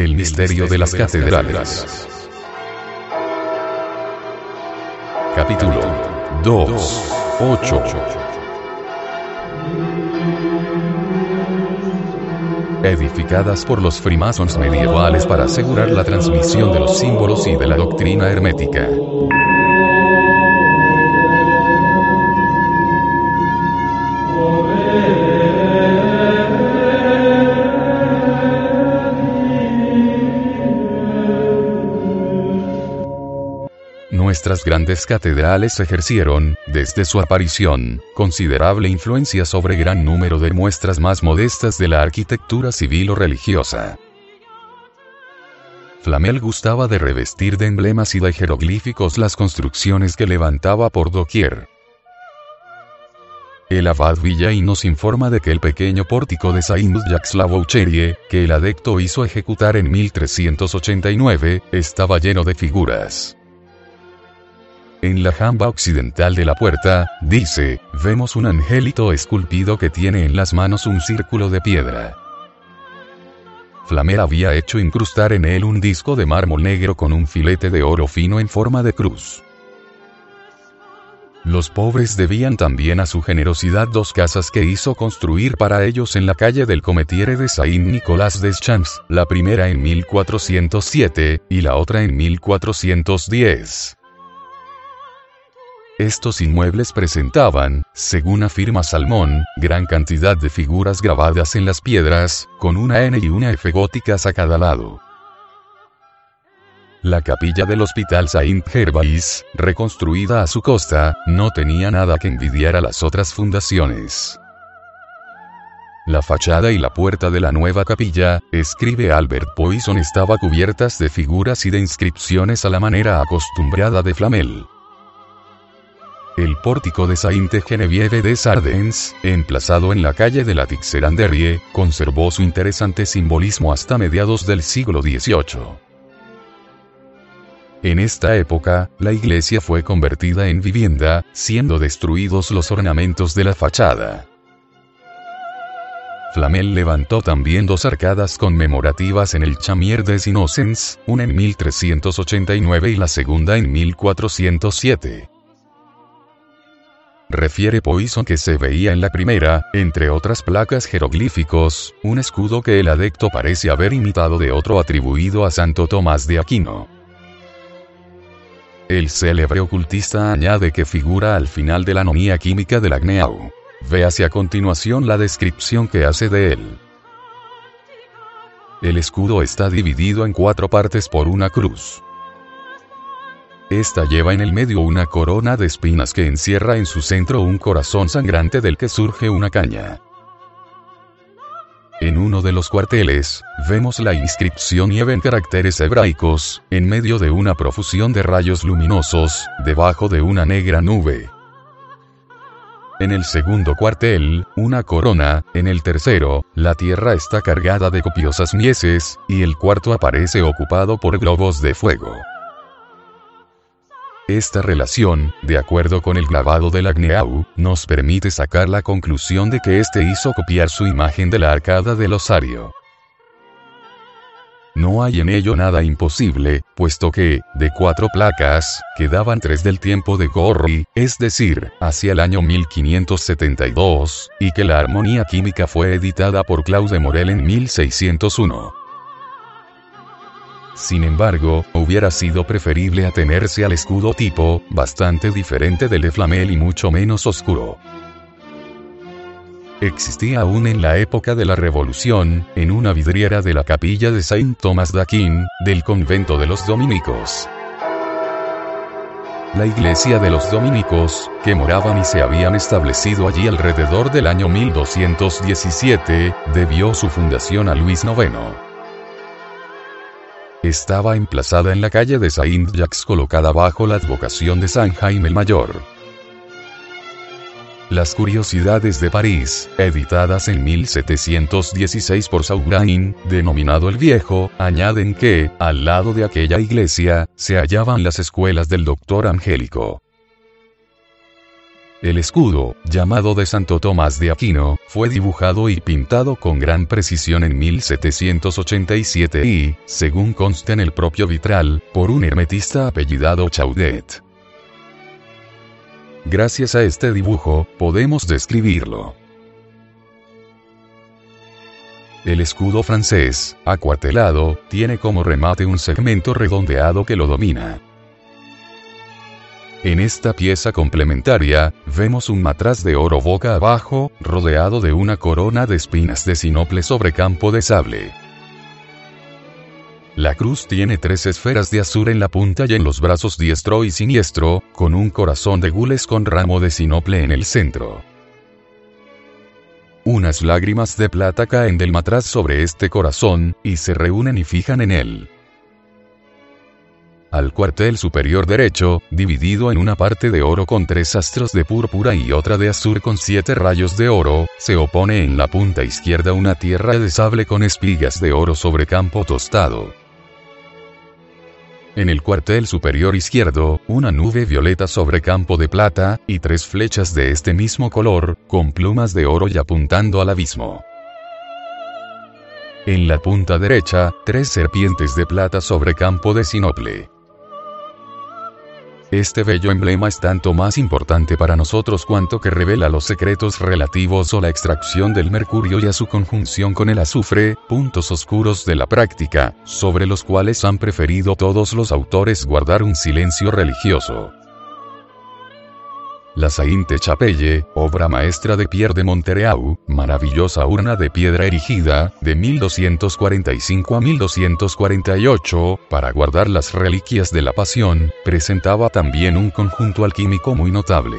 El misterio de las catedrales. Capítulo 2. 8. Edificadas por los freemasons medievales para asegurar la transmisión de los símbolos y de la doctrina hermética. Nuestras grandes catedrales ejercieron, desde su aparición, considerable influencia sobre gran número de muestras más modestas de la arquitectura civil o religiosa. Flamel gustaba de revestir de emblemas y de jeroglíficos las construcciones que levantaba por doquier. El abad Villain nos informa de que el pequeño pórtico de Saint-Jacques la que el adecto hizo ejecutar en 1389, estaba lleno de figuras. En la jamba occidental de la puerta, dice, vemos un angelito esculpido que tiene en las manos un círculo de piedra. Flamer había hecho incrustar en él un disco de mármol negro con un filete de oro fino en forma de cruz. Los pobres debían también a su generosidad dos casas que hizo construir para ellos en la calle del Cometiere de Saint-Nicolas des Champs, la primera en 1407, y la otra en 1410. Estos inmuebles presentaban, según afirma Salmón, gran cantidad de figuras grabadas en las piedras, con una N y una F góticas a cada lado. La capilla del Hospital Saint Gervais, reconstruida a su costa, no tenía nada que envidiar a las otras fundaciones. La fachada y la puerta de la nueva capilla, escribe Albert Poisson, estaba cubiertas de figuras y de inscripciones a la manera acostumbrada de Flamel. El pórtico de Sainte-Geneviève de Sardens, emplazado en la calle de la Tixeranderie, conservó su interesante simbolismo hasta mediados del siglo XVIII. En esta época, la iglesia fue convertida en vivienda, siendo destruidos los ornamentos de la fachada. Flamel levantó también dos arcadas conmemorativas en el Chamier des Innocents, una en 1389 y la segunda en 1407. Refiere Poisson que se veía en la primera, entre otras placas jeroglíficos, un escudo que el adecto parece haber imitado de otro atribuido a Santo Tomás de Aquino. El célebre ocultista añade que figura al final de la anomía química del Agneau. Véase a continuación la descripción que hace de él. El escudo está dividido en cuatro partes por una cruz. Esta lleva en el medio una corona de espinas que encierra en su centro un corazón sangrante del que surge una caña. En uno de los cuarteles, vemos la inscripción nieve en caracteres hebraicos, en medio de una profusión de rayos luminosos, debajo de una negra nube. En el segundo cuartel, una corona, en el tercero, la tierra está cargada de copiosas mieses, y el cuarto aparece ocupado por globos de fuego. Esta relación, de acuerdo con el grabado del Agneau, nos permite sacar la conclusión de que éste hizo copiar su imagen de la arcada del osario. No hay en ello nada imposible, puesto que, de cuatro placas, quedaban tres del tiempo de Gorri, es decir, hacia el año 1572, y que la armonía química fue editada por Claude Morel en 1601. Sin embargo, hubiera sido preferible atenerse al escudo tipo, bastante diferente del de Flamel y mucho menos oscuro. Existía aún en la época de la Revolución, en una vidriera de la capilla de Saint Thomas d'Aquin, del convento de los dominicos. La iglesia de los dominicos, que moraban y se habían establecido allí alrededor del año 1217, debió su fundación a Luis IX. Estaba emplazada en la calle de Saint-Jacques colocada bajo la advocación de San Jaime el Mayor. Las Curiosidades de París, editadas en 1716 por Saugrain, denominado el Viejo, añaden que, al lado de aquella iglesia, se hallaban las escuelas del doctor Angélico. El escudo, llamado de Santo Tomás de Aquino, fue dibujado y pintado con gran precisión en 1787 y, según consta en el propio vitral, por un hermetista apellidado Chaudet. Gracias a este dibujo, podemos describirlo. El escudo francés, acuartelado, tiene como remate un segmento redondeado que lo domina. En esta pieza complementaria, vemos un matraz de oro boca abajo, rodeado de una corona de espinas de sinople sobre campo de sable. La cruz tiene tres esferas de azur en la punta y en los brazos diestro y siniestro, con un corazón de gules con ramo de sinople en el centro. Unas lágrimas de plata caen del matraz sobre este corazón, y se reúnen y fijan en él. Al cuartel superior derecho, dividido en una parte de oro con tres astros de púrpura y otra de azur con siete rayos de oro, se opone en la punta izquierda una tierra de sable con espigas de oro sobre campo tostado. En el cuartel superior izquierdo, una nube violeta sobre campo de plata, y tres flechas de este mismo color, con plumas de oro y apuntando al abismo. En la punta derecha, tres serpientes de plata sobre campo de sinople. Este bello emblema es tanto más importante para nosotros cuanto que revela los secretos relativos a la extracción del mercurio y a su conjunción con el azufre, puntos oscuros de la práctica, sobre los cuales han preferido todos los autores guardar un silencio religioso. La Sainte-Chapelle, obra maestra de Pierre de Montereau, maravillosa urna de piedra erigida, de 1245 a 1248, para guardar las reliquias de la Pasión, presentaba también un conjunto alquímico muy notable.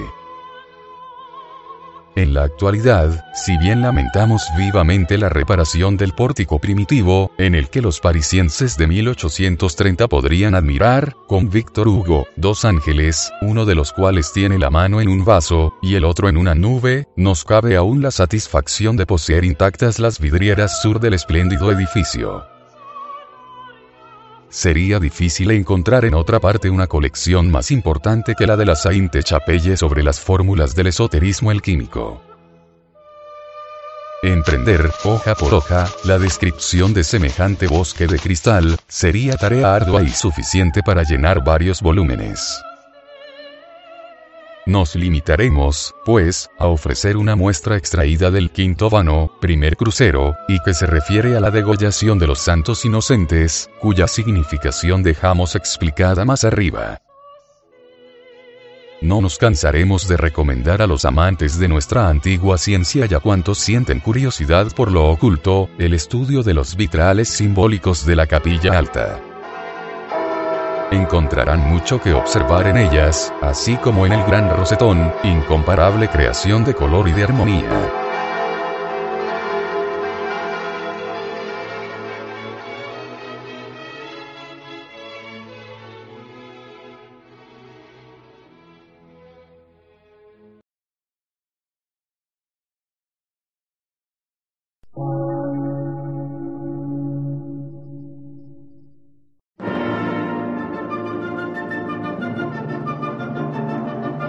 En la actualidad, si bien lamentamos vivamente la reparación del pórtico primitivo, en el que los parisienses de 1830 podrían admirar, con Víctor Hugo, dos ángeles, uno de los cuales tiene la mano en un vaso, y el otro en una nube, nos cabe aún la satisfacción de poseer intactas las vidrieras sur del espléndido edificio. Sería difícil encontrar en otra parte una colección más importante que la de la Sainte-Chapelle sobre las fórmulas del esoterismo alquímico. Emprender, hoja por hoja, la descripción de semejante bosque de cristal, sería tarea ardua y suficiente para llenar varios volúmenes. Nos limitaremos, pues, a ofrecer una muestra extraída del quinto vano, primer crucero, y que se refiere a la degollación de los santos inocentes, cuya significación dejamos explicada más arriba. No nos cansaremos de recomendar a los amantes de nuestra antigua ciencia y a cuantos sienten curiosidad por lo oculto, el estudio de los vitrales simbólicos de la capilla alta encontrarán mucho que observar en ellas, así como en el gran rosetón, incomparable creación de color y de armonía.